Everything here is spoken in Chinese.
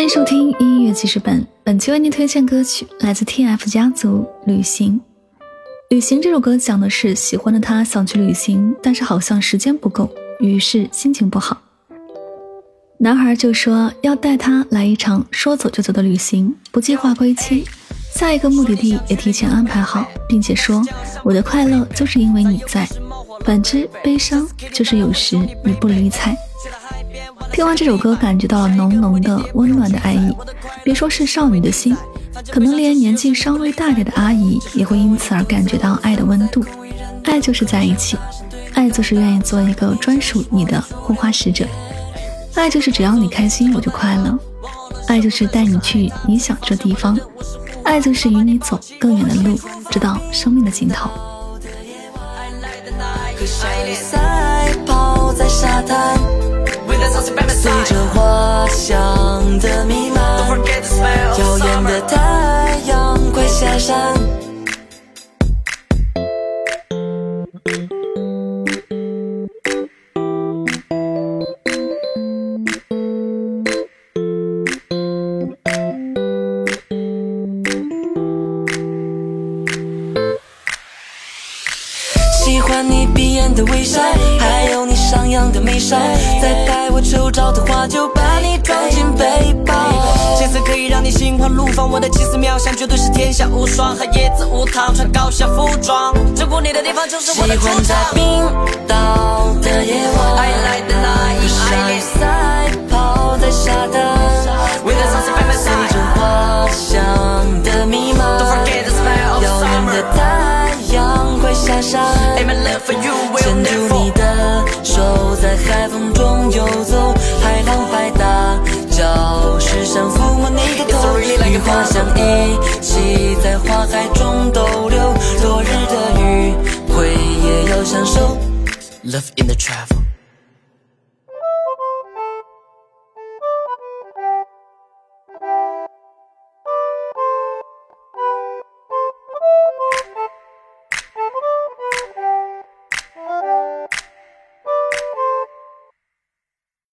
欢迎收听音乐记事本，本期为您推荐歌曲来自 TF 家族《旅行》。《旅行》这首歌讲的是喜欢的他想去旅行，但是好像时间不够，于是心情不好。男孩就说要带他来一场说走就走的旅行，不计划归期，下一个目的地也提前安排好，并且说我的快乐就是因为你在，反之悲伤就是有时你不理睬。听完这首歌，感觉到了浓浓的温暖的爱意。别说是少女的心，可能连年纪稍微大点的阿姨也会因此而感觉到爱的温度。爱就是在一起，爱就是愿意做一个专属你的护花使者，爱就是只要你开心我就快乐，爱就是带你去你想去的地方，爱就是与你走更远的路，直到生命的尽头。随着花香的弥漫，耀眼的太阳快下山。喜欢你闭眼的微笑，还有你上扬的眉梢。再待我就把你装进背包。颜色可以让你心花怒放，我的奇思妙想，绝对是天下无双。和叶子舞堂，穿高校服装，照顾你的地方就是我的主场。喜欢在冰岛的夜晚，和少女赛跑在沙滩，随着花香的弥漫，遥远的太阳快下山。牵住你的手，在海风中游走，一起在花海中逗留，落日的余晖也要享受。Love in the travel。